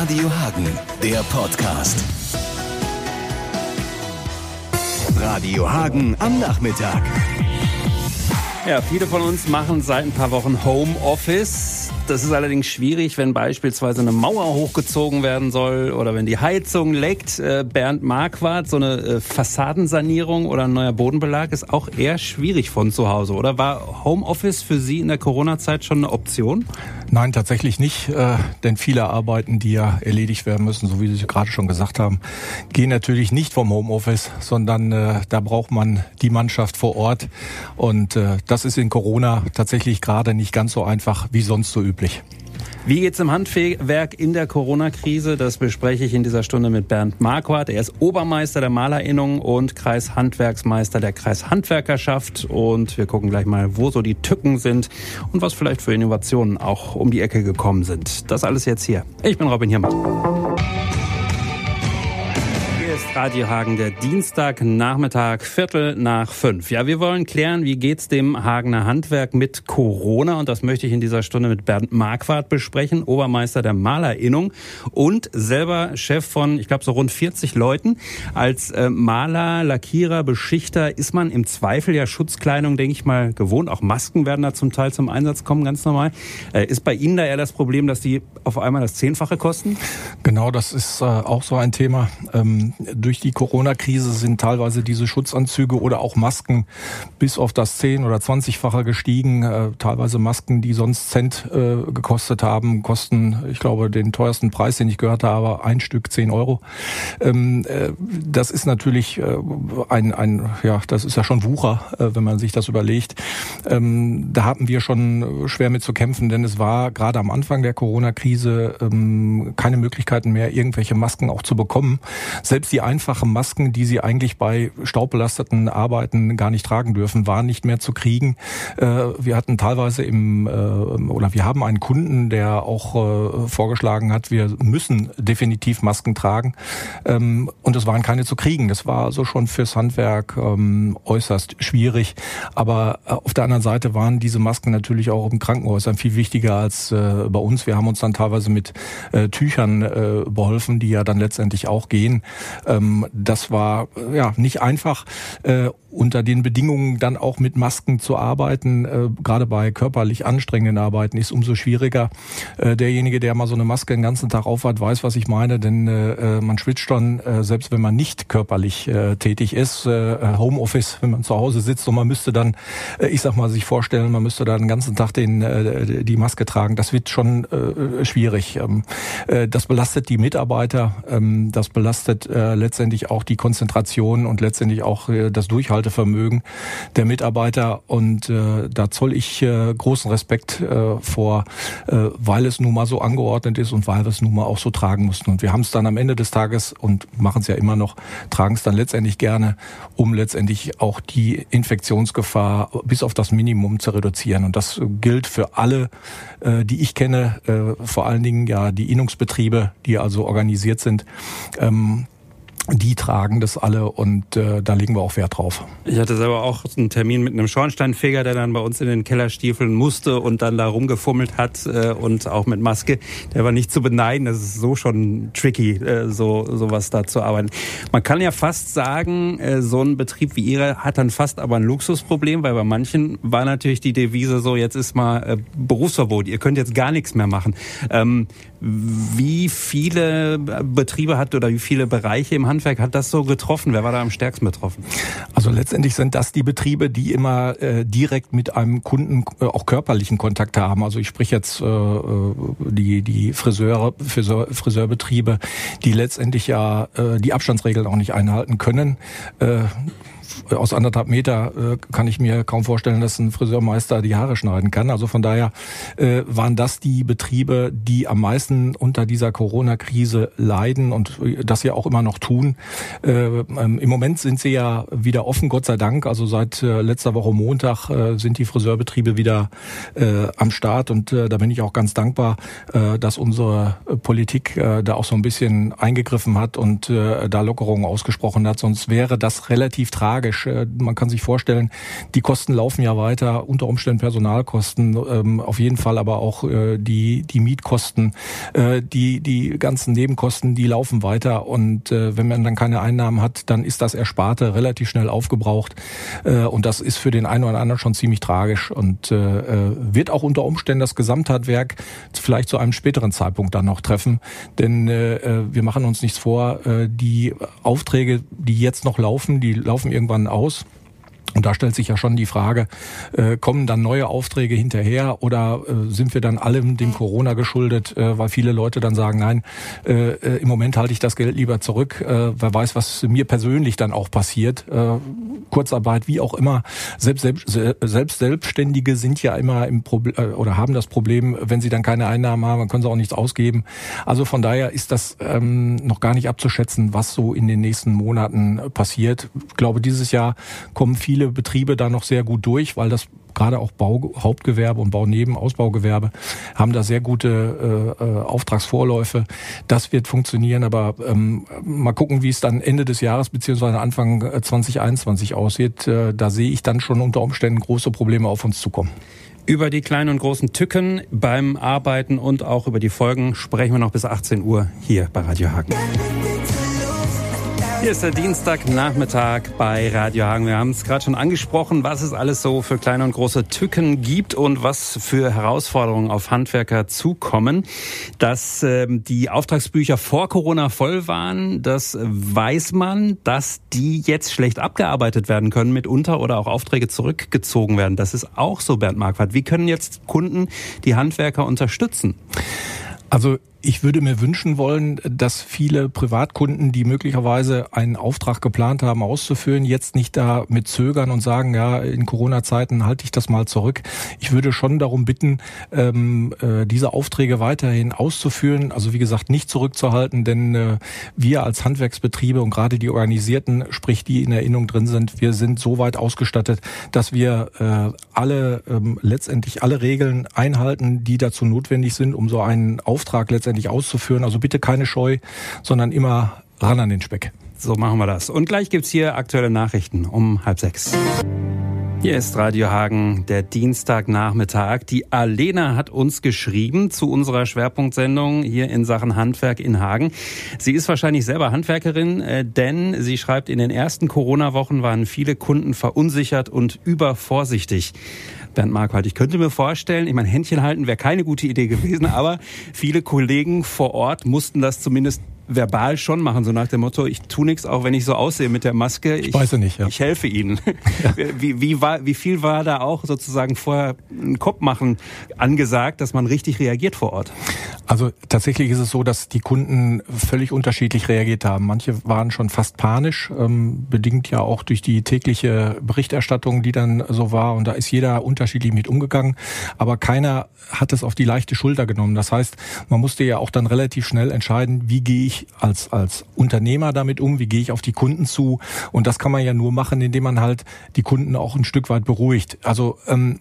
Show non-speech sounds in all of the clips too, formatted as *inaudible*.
Radio Hagen, der Podcast. Radio Hagen am Nachmittag. Ja, viele von uns machen seit ein paar Wochen Homeoffice. Das ist allerdings schwierig, wenn beispielsweise eine Mauer hochgezogen werden soll oder wenn die Heizung leckt. Äh, Bernd Marquardt, so eine äh, Fassadensanierung oder ein neuer Bodenbelag ist auch eher schwierig von zu Hause, oder? War Homeoffice für Sie in der Corona-Zeit schon eine Option? Nein, tatsächlich nicht, äh, denn viele Arbeiten, die ja erledigt werden müssen, so wie Sie gerade schon gesagt haben, gehen natürlich nicht vom Homeoffice, sondern da braucht man die Mannschaft vor Ort. Und das ist in Corona tatsächlich gerade nicht ganz so einfach wie sonst so üblich. Wie geht's im Handwerk in der Corona-Krise? Das bespreche ich in dieser Stunde mit Bernd Marquardt. Er ist Obermeister der Malerinnung und Kreishandwerksmeister der Kreishandwerkerschaft. Und wir gucken gleich mal, wo so die Tücken sind und was vielleicht für Innovationen auch um die Ecke gekommen sind. Das alles jetzt hier. Ich bin Robin Hiermann ist Radio Hagen, der Dienstagnachmittag, Viertel nach fünf. Ja, wir wollen klären, wie geht's dem Hagener Handwerk mit Corona? Und das möchte ich in dieser Stunde mit Bernd Marquardt besprechen, Obermeister der Malerinnung und selber Chef von, ich glaube, so rund 40 Leuten. Als äh, Maler, Lackierer, Beschichter ist man im Zweifel ja Schutzkleidung, denke ich mal, gewohnt. Auch Masken werden da zum Teil zum Einsatz kommen, ganz normal. Äh, ist bei Ihnen da eher das Problem, dass die auf einmal das Zehnfache kosten? Genau, das ist äh, auch so ein Thema. Durch die Corona-Krise sind teilweise diese Schutzanzüge oder auch Masken bis auf das 10- oder 20-fache gestiegen. Äh, teilweise Masken, die sonst Cent äh, gekostet haben, kosten, ich glaube, den teuersten Preis, den ich gehört habe, ein Stück 10 Euro. Ähm, äh, das ist natürlich äh, ein, ein, ja, das ist ja schon Wucher, äh, wenn man sich das überlegt. Ähm, da hatten wir schon schwer mit zu kämpfen, denn es war gerade am Anfang der Corona-Krise ähm, keine Möglichkeiten mehr, irgendwelche Masken auch zu bekommen. Selbst die die einfachen Masken, die sie eigentlich bei staubbelasteten Arbeiten gar nicht tragen dürfen, waren nicht mehr zu kriegen. Äh, wir hatten teilweise im, äh, oder wir haben einen Kunden, der auch äh, vorgeschlagen hat, wir müssen definitiv Masken tragen. Ähm, und es waren keine zu kriegen. Das war also schon fürs Handwerk ähm, äußerst schwierig. Aber auf der anderen Seite waren diese Masken natürlich auch im Krankenhäusern viel wichtiger als bei uns. Wir haben uns dann teilweise mit Tüchern beholfen, die ja dann letztendlich auch gehen. Ähm, das war ja nicht einfach. Äh, unter den Bedingungen dann auch mit Masken zu arbeiten, äh, gerade bei körperlich anstrengenden Arbeiten, ist umso schwieriger. Äh, derjenige, der mal so eine Maske den ganzen Tag aufhat, weiß, was ich meine, denn äh, man schwitzt schon, äh, selbst wenn man nicht körperlich äh, tätig ist. Äh, Homeoffice, wenn man zu Hause sitzt und man müsste dann, äh, ich sag mal, sich vorstellen, man müsste da den ganzen Tag den, äh, die Maske tragen, das wird schon äh, schwierig. Ähm, äh, das belastet die Mitarbeiter, ähm, das belastet äh, letztendlich auch die Konzentration und letztendlich auch äh, das Durchhaltevermögen der Mitarbeiter. Und äh, da zoll ich äh, großen Respekt vor, weil es nun mal so angeordnet ist und weil wir es nun mal auch so tragen mussten. Und wir haben es dann am Ende des Tages und machen es ja immer noch, tragen es dann letztendlich gerne, um letztendlich auch die Infektionsgefahr bis auf das Minimum zu reduzieren. Und das gilt für alle, die ich kenne, vor allen Dingen ja die Innungsbetriebe, die also organisiert sind. Ähm, die tragen das alle und äh, da legen wir auch Wert drauf. Ich hatte selber auch einen Termin mit einem Schornsteinfeger, der dann bei uns in den Keller stiefeln musste und dann da rumgefummelt hat äh, und auch mit Maske. Der war nicht zu beneiden. Das ist so schon tricky, äh, so sowas da zu arbeiten. Man kann ja fast sagen, äh, so ein Betrieb wie Ihre hat dann fast aber ein Luxusproblem, weil bei manchen war natürlich die Devise so, jetzt ist mal äh, Berufsverbot, ihr könnt jetzt gar nichts mehr machen. Ähm, wie viele Betriebe hat oder wie viele Bereiche im Handwerk hat das so getroffen? Wer war da am stärksten betroffen? Also letztendlich sind das die Betriebe, die immer äh, direkt mit einem Kunden äh, auch körperlichen Kontakt haben. Also ich spreche jetzt äh, äh die, die Friseure, Friseur, Friseurbetriebe, die letztendlich ja äh, die Abstandsregeln auch nicht einhalten können. Äh, aus anderthalb Meter äh, kann ich mir kaum vorstellen, dass ein Friseurmeister die Haare schneiden kann. Also von daher äh, waren das die Betriebe, die am meisten unter dieser Corona-Krise leiden und das ja auch immer noch tun. Äh, ähm, Im Moment sind sie ja wieder offen, Gott sei Dank. Also seit äh, letzter Woche Montag äh, sind die Friseurbetriebe wieder äh, am Start und äh, da bin ich auch ganz dankbar, äh, dass unsere Politik äh, da auch so ein bisschen eingegriffen hat und äh, da Lockerungen ausgesprochen hat. Sonst wäre das relativ tragisch tragisch. Äh, man kann sich vorstellen, die Kosten laufen ja weiter, unter Umständen Personalkosten, ähm, auf jeden Fall aber auch äh, die, die Mietkosten, äh, die, die ganzen Nebenkosten, die laufen weiter. Und wenn man dann keine Einnahmen hat, dann ist das Ersparte relativ schnell aufgebraucht. Und das ist für den einen oder anderen schon ziemlich tragisch und wird auch unter Umständen das Gesamthandwerk vielleicht zu einem späteren Zeitpunkt dann noch treffen. Denn wir machen uns nichts vor, die Aufträge, die jetzt noch laufen, die laufen irgendwann aus. Und da stellt sich ja schon die Frage, äh, kommen dann neue Aufträge hinterher oder äh, sind wir dann allem dem Corona geschuldet, äh, weil viele Leute dann sagen, nein, äh, äh im Moment halte ich das Geld lieber zurück, äh, wer weiß, was mir persönlich dann auch passiert. Äh, Kurzarbeit, wie auch immer. Selbst, selbst, selbst Selbstständige sind ja immer im Problem äh, oder haben das Problem, wenn sie dann keine Einnahmen haben, dann können sie auch nichts ausgeben. Also von daher ist das ähm, noch gar nicht abzuschätzen, was so in den nächsten Monaten passiert. Ich glaube, dieses Jahr kommen viele viele Betriebe da noch sehr gut durch, weil das gerade auch Bau, Hauptgewerbe und Bauneben, Ausbaugewerbe haben da sehr gute äh, äh, Auftragsvorläufe. Das wird funktionieren, aber ähm, mal gucken, wie es dann Ende des Jahres beziehungsweise Anfang 2021 äh, aussieht. Äh, da sehe ich dann schon unter Umständen große Probleme auf uns zukommen. Über die kleinen und großen Tücken beim Arbeiten und auch über die Folgen sprechen wir noch bis 18 Uhr hier bei Radio Hagen. Hier ist der Dienstagnachmittag bei Radio Hagen. Wir haben es gerade schon angesprochen, was es alles so für kleine und große Tücken gibt und was für Herausforderungen auf Handwerker zukommen. Dass ähm, die Auftragsbücher vor Corona voll waren, das weiß man. Dass die jetzt schlecht abgearbeitet werden können mitunter oder auch Aufträge zurückgezogen werden. Das ist auch so, Bernd Marquardt. Wie können jetzt Kunden die Handwerker unterstützen? Also ich würde mir wünschen wollen, dass viele Privatkunden, die möglicherweise einen Auftrag geplant haben auszuführen, jetzt nicht da mit zögern und sagen, ja, in Corona-Zeiten halte ich das mal zurück. Ich würde schon darum bitten, ähm, äh, diese Aufträge weiterhin auszuführen, also wie gesagt, nicht zurückzuhalten, denn äh, wir als Handwerksbetriebe und gerade die organisierten, sprich die in Erinnerung drin sind, wir sind so weit ausgestattet, dass wir äh, alle ähm, letztendlich alle Regeln einhalten, die dazu notwendig sind, um so einen Auftrag letztendlich letztendlich auszuführen. Also bitte keine Scheu, sondern immer ran an den Speck. So machen wir das. Und gleich gibt's hier aktuelle Nachrichten um halb sechs. Hier ist Radio Hagen, der Dienstagnachmittag. Die Alena hat uns geschrieben zu unserer Schwerpunktsendung hier in Sachen Handwerk in Hagen. Sie ist wahrscheinlich selber Handwerkerin, äh, denn sie schreibt, in den ersten Corona-Wochen waren viele Kunden verunsichert und übervorsichtig. Bernd Marquardt. Ich könnte mir vorstellen, ich meine, Händchen halten wäre keine gute Idee gewesen, aber viele Kollegen vor Ort mussten das zumindest verbal schon machen, so nach dem Motto, ich tu nichts, auch wenn ich so aussehe mit der Maske. Ich, ich weiß nicht, ja. Ich helfe Ihnen. *laughs* Ja. Wie, wie, war, wie viel war da auch sozusagen vorher ein Kopf machen angesagt, dass man richtig reagiert vor Ort? Also tatsächlich ist es so, dass die Kunden völlig unterschiedlich reagiert haben. Manche waren schon fast panisch, ähm, bedingt ja auch durch die tägliche Berichterstattung, die dann so war. Und da ist jeder unterschiedlich mit umgegangen. Aber keiner hat es auf die leichte Schulter genommen. Das heißt, man musste ja auch dann relativ schnell entscheiden, wie gehe als, als Unternehmer damit um, wie gehe ich auf die Kunden zu. Und das kann man ja nur machen, indem man halt die Kunden auch ein Stück weit beruhigt. Also ähm,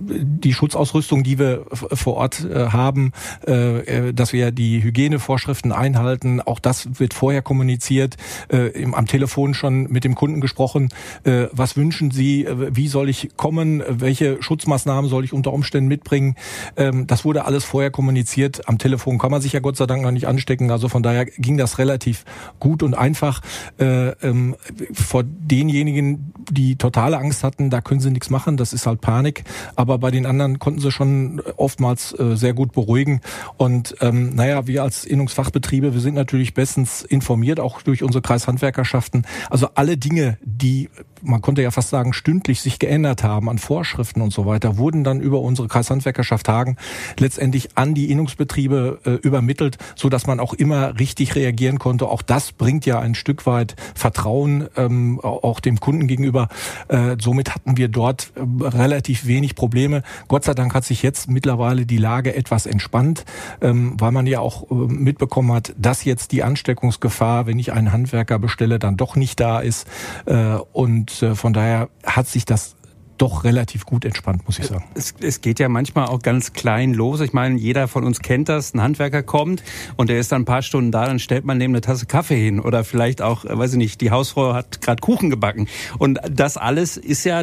die Schutzausrüstung, die wir vor Ort äh, haben, äh, dass wir die Hygienevorschriften einhalten, auch das wird vorher kommuniziert, äh, im, am Telefon schon mit dem Kunden gesprochen. Äh, was wünschen Sie? Wie soll ich kommen? Welche Schutzmaßnahmen soll ich unter Umständen mitbringen? Ähm, das wurde alles vorher kommuniziert. Am Telefon kann man sich ja Gott sei Dank noch nicht anstecken. Also von daher ging das relativ gut und einfach. Äh, ähm, vor denjenigen, die totale Angst hatten, da können sie nichts machen. Das ist halt Panik. Aber bei den anderen konnten sie schon oftmals äh, sehr gut beruhigen. Und ähm, naja, wir als Innungsfachbetriebe, wir sind natürlich bestens informiert, auch durch unsere Kreishandwerkerschaften. Also alle Dinge, die man konnte ja fast sagen, stündlich sich geändert haben an Vorschriften und so weiter, wurden dann über unsere Kreishandwerkerschaft Hagen letztendlich an die Innungsbetriebe äh, übermittelt, so dass man auch immer richtig reagieren konnte. Auch das bringt ja ein Stück weit Vertrauen ähm, auch dem Kunden gegenüber. Äh, somit hatten wir dort äh, relativ wenig Probleme. Gott sei Dank hat sich jetzt mittlerweile die Lage etwas entspannt, ähm, weil man ja auch äh, mitbekommen hat, dass jetzt die Ansteckungsgefahr, wenn ich einen Handwerker bestelle, dann doch nicht da ist. Äh, und und äh, von daher hat sich das doch relativ gut entspannt, muss ich sagen. Es, es geht ja manchmal auch ganz klein los. Ich meine, jeder von uns kennt das. Ein Handwerker kommt und der ist dann ein paar Stunden da, dann stellt man dem eine Tasse Kaffee hin oder vielleicht auch, äh, weiß ich nicht, die Hausfrau hat gerade Kuchen gebacken. Und das alles ist ja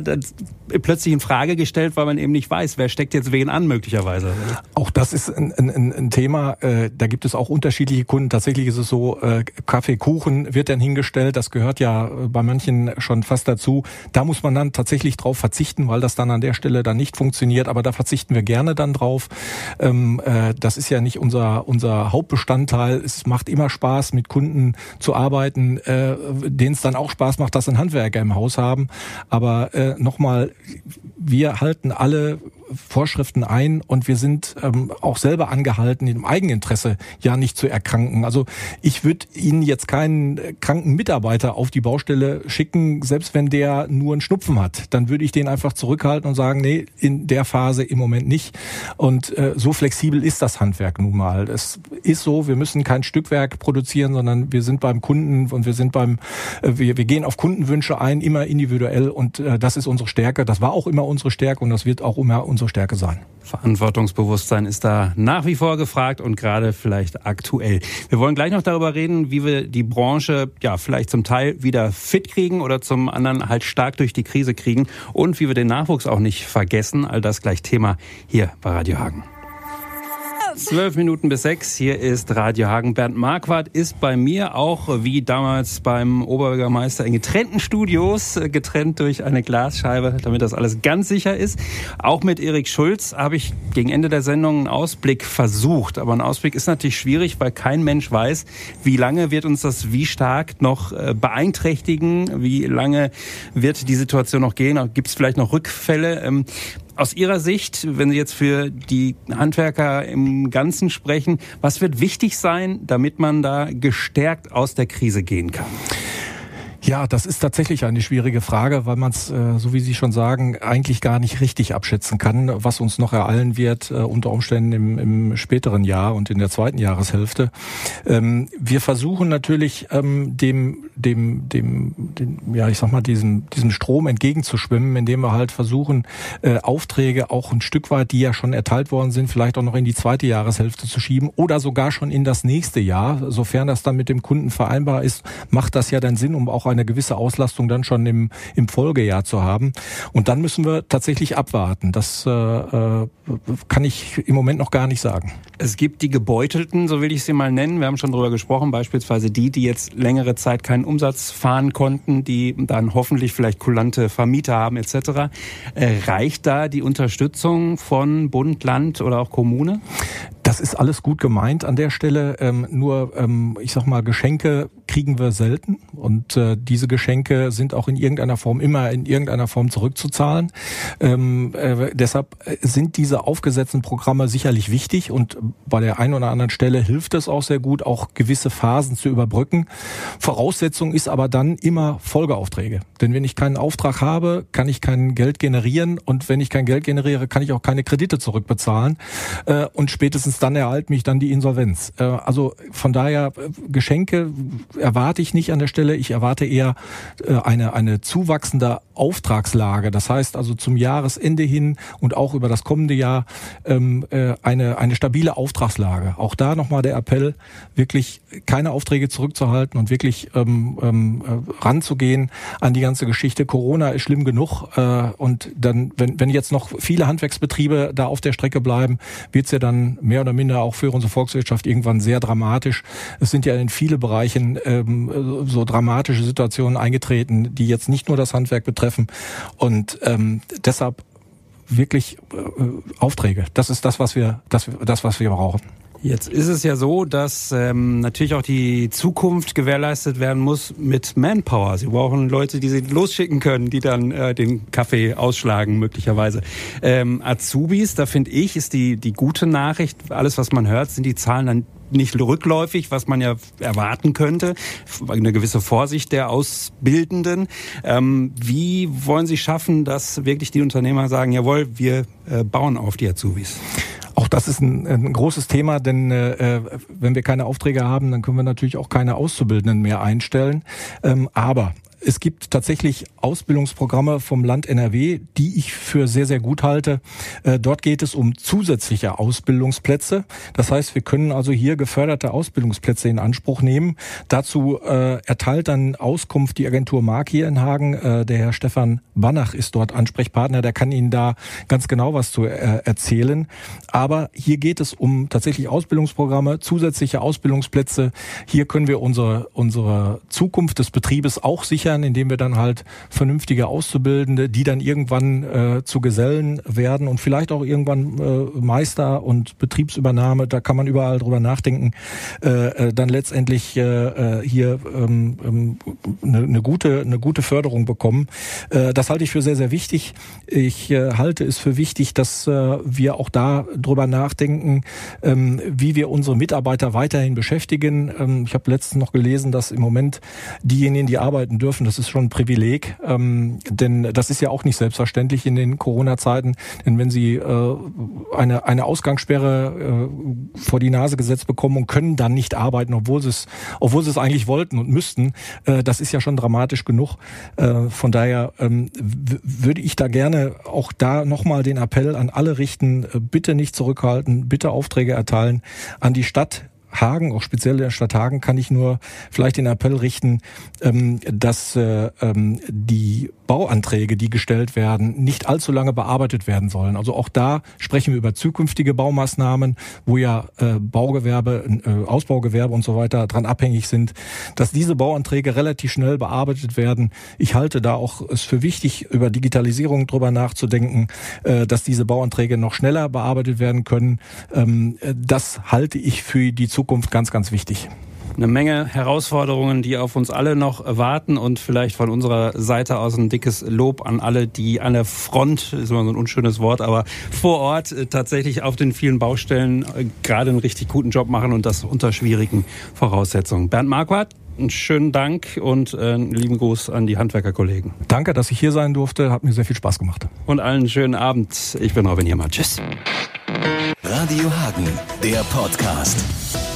plötzlich in Frage gestellt, weil man eben nicht weiß, wer steckt jetzt wen an möglicherweise. Auch das ist ein, ein, ein Thema. Äh, da gibt es auch unterschiedliche Kunden. Tatsächlich ist es so, äh, Kaffee, Kuchen wird dann hingestellt. Das gehört ja bei manchen schon fast dazu. Da muss man dann tatsächlich drauf verzichten, weil das dann an der Stelle dann nicht funktioniert. Aber da verzichten wir gerne dann drauf. Ähm, äh, das ist ja nicht unser, unser Hauptbestandteil. Es macht immer Spaß, mit Kunden zu arbeiten, äh, denen es dann auch Spaß macht, dass ein Handwerker im Haus haben. Aber äh, nochmal, wir halten alle Vorschriften ein und wir sind ähm, auch selber angehalten, im Eigeninteresse ja nicht zu erkranken. Also ich würde Ihnen jetzt keinen kranken Mitarbeiter auf die Baustelle schicken, selbst wenn der nur einen Schnupfen hat. Dann würde ich den einfach zurückhalten und sagen, nee, in der Phase im Moment nicht. Und äh, so flexibel ist das Handwerk nun mal. Es ist so, wir müssen kein Stückwerk produzieren, sondern wir sind beim Kunden und wir sind beim, äh, wir, wir gehen auf Kundenwünsche ein, immer individuell und äh, das ist unsere Stärke. Das war auch immer unsere Stärke und das wird auch immer unsere Stärke sein. Verantwortungsbewusstsein ist da nach wie vor gefragt und gerade vielleicht aktuell. Wir wollen gleich noch darüber reden, wie wir die Branche ja vielleicht zum Teil wieder fit kriegen oder zum anderen halt stark durch die Krise kriegen und wie wir den Nachwuchs auch nicht vergessen. All das gleich Thema hier bei Radio Hagen. Zwölf Minuten bis sechs. Hier ist Radio Hagen. Bernd Marquardt ist bei mir auch wie damals beim Oberbürgermeister in getrennten Studios, äh, getrennt durch eine Glasscheibe, damit das alles ganz sicher ist. Auch mit Erik Schulz habe ich gegen Ende der Sendung einen Ausblick versucht. Aber ein Ausblick ist natürlich schwierig, weil kein Mensch weiß, wie lange wird uns das wie stark noch äh, beeinträchtigen, wie lange wird die Situation noch gehen, gibt es vielleicht noch Rückfälle. Aus Ihrer Sicht, wenn Sie jetzt für die Handwerker im Ganzen sprechen, was wird wichtig sein, damit man da gestärkt aus der Krise gehen kann? Ja, das ist tatsächlich eine schwierige Frage, weil man es, äh, so wie Sie schon sagen, eigentlich gar nicht richtig abschätzen kann, was uns noch ereilen wird, äh, unter Umständen im, im späteren Jahr und in der zweiten Jahreshälfte. Ähm, wir versuchen natürlich ähm, dem, dem, dem, dem, ja, ich sag mal, diesem, diesem Strom entgegenzuschwimmen, indem wir halt versuchen, äh, Aufträge auch ein Stück weit, die ja schon erteilt worden sind, vielleicht auch noch in die zweite Jahreshälfte zu schieben oder sogar schon in das nächste Jahr. Sofern das dann mit dem Kunden vereinbar ist, macht das ja dann Sinn, um auch eine gewisse Auslastung dann schon im, im Folgejahr zu haben. Und dann müssen wir tatsächlich abwarten. Das äh, äh, kann ich im Moment noch gar nicht sagen. Es gibt die Gebeutelten, so will ich sie mal nennen. Wir haben schon darüber gesprochen, beispielsweise die, die jetzt längere Zeit keinen Umsatz fahren konnten, die dann hoffentlich vielleicht kulante Vermieter haben etc. Äh, reicht da die Unterstützung von Bund, Land oder auch Kommune? Das ist alles gut gemeint an der Stelle. Ähm, nur, ähm, ich sag mal, Geschenke kriegen wir selten und äh, diese Geschenke sind auch in irgendeiner Form immer in irgendeiner Form zurückzuzahlen. Ähm, äh, deshalb sind diese aufgesetzten Programme sicherlich wichtig und bei der einen oder anderen Stelle hilft es auch sehr gut, auch gewisse Phasen zu überbrücken. Voraussetzung ist aber dann immer Folgeaufträge. Denn wenn ich keinen Auftrag habe, kann ich kein Geld generieren und wenn ich kein Geld generiere, kann ich auch keine Kredite zurückbezahlen äh, und spätestens dann ereilt mich dann die Insolvenz. Äh, also von daher äh, Geschenke erwarte ich nicht an der Stelle. Ich erwarte eher äh, eine, eine zuwachsende Auftragslage. Das heißt also zum Jahresende hin und auch über das kommende Jahr ähm, äh, eine, eine stabile Auftragslage. Auch da nochmal der Appell, wirklich keine Aufträge zurückzuhalten und wirklich ähm, ähm, äh, ranzugehen an die ganze Geschichte. Corona ist schlimm genug äh, und dann, wenn, wenn jetzt noch viele Handwerksbetriebe da auf der Strecke bleiben, wird es ja dann mehr oder minder auch für unsere Volkswirtschaft irgendwann sehr dramatisch. Es sind ja in viele Bereichen ähm, so dramatische Situationen eingetreten, die jetzt nicht nur das Handwerk betreffen, treffen. Und ähm, deshalb wirklich äh, Aufträge. Das ist das, was wir, das, das, was wir brauchen. Jetzt ist es ja so, dass ähm, natürlich auch die Zukunft gewährleistet werden muss mit Manpower. Sie brauchen Leute, die Sie losschicken können, die dann äh, den Kaffee ausschlagen möglicherweise. Ähm, Azubis, da finde ich, ist die die gute Nachricht. Alles, was man hört, sind die Zahlen dann nicht rückläufig, was man ja erwarten könnte. Eine gewisse Vorsicht der Ausbildenden. Ähm, wie wollen Sie schaffen, dass wirklich die Unternehmer sagen, jawohl, wir äh, bauen auf die Azubis? Auch das ist ein, ein großes Thema, denn äh, wenn wir keine Aufträge haben, dann können wir natürlich auch keine Auszubildenden mehr einstellen. Ähm, aber es gibt tatsächlich Ausbildungsprogramme vom Land NRW, die ich für sehr, sehr gut halte. Äh, dort geht es um zusätzliche Ausbildungsplätze. Das heißt, wir können also hier geförderte Ausbildungsplätze in Anspruch nehmen. Dazu äh, erteilt dann Auskunft die Agentur Mark hier in Hagen. Äh, der Herr Stefan Banach ist dort Ansprechpartner. Der kann Ihnen da ganz genau was zu äh, erzählen. Aber hier geht es um tatsächlich Ausbildungsprogramme, zusätzliche Ausbildungsplätze. Hier können wir unsere, unsere Zukunft des Betriebes auch sichern, indem wir dann halt vernünftige Auszubildende, die dann irgendwann äh, zu Gesellen werden und vielleicht auch irgendwann äh, Meister und Betriebsübernahme, da kann man überall drüber nachdenken, äh, äh, dann letztendlich äh, äh hier ähm, ähm, eine, eine gute eine gute Förderung bekommen. Äh, das halte ich für sehr sehr wichtig. Ich äh, halte es für wichtig, dass äh, wir auch da drüber nachdenken, ähm, wie wir unsere Mitarbeiter weiterhin beschäftigen. Ähm, ich habe letztens noch gelesen, dass im Moment diejenigen, die arbeiten dürfen, das ist schon ein Privileg, ähm, denn das ist ja auch nicht selbstverständlich in den Corona-Zeiten. Denn wenn sie äh, eine eine Ausgangssperre äh, vor die Nase gesetzt bekommen und können dann nicht arbeiten, obwohl sie es obwohl sie es eigentlich wollten und müssten, äh, das ist ja schon dramatisch genug. Äh, von daher ähm, würde ich da gerne auch da nochmal den Appell an alle richten, äh, bitte nicht zurückhalten, bitte Aufträge erteilen an die Stadt, Hagen, auch speziell der Stadt Hagen, kann ich nur vielleicht den Appell richten, ähm, dass äh, ähm, die Bauanträge, die gestellt werden, nicht allzu lange bearbeitet werden sollen. Also auch da sprechen wir über zukünftige Baumaßnahmen, wo ja äh, Baugewerbe, äh, Ausbaugewerbe und so weiter dran abhängig sind, dass diese Bauanträge relativ schnell bearbeitet werden. Ich halte da auch es für wichtig, über Digitalisierung drüber nachzudenken, dass diese Bauanträge noch schneller bearbeitet werden können. Ähm, das halte ich für die Zukunft ganz, ganz wichtig eine Menge Herausforderungen, die auf uns alle noch warten und vielleicht von unserer Seite aus ein dickes Lob an alle, die an der Front, ist immer so ein unschönes Wort, aber vor Ort äh, tatsächlich auf den vielen Baustellen äh, gerade einen richtig guten Job machen und das unter schwierigen Voraussetzungen. Bernd Marquardt, einen schönen Dank und äh, einen lieben Gruß an die Handwerkerkollegen. Danke, dass ich hier sein durfte. Hat mir sehr viel Spaß gemacht. Und allen einen schönen Abend. Ich bin Robin Hiermann. Tschüss. Radio Hagen, der Podcast.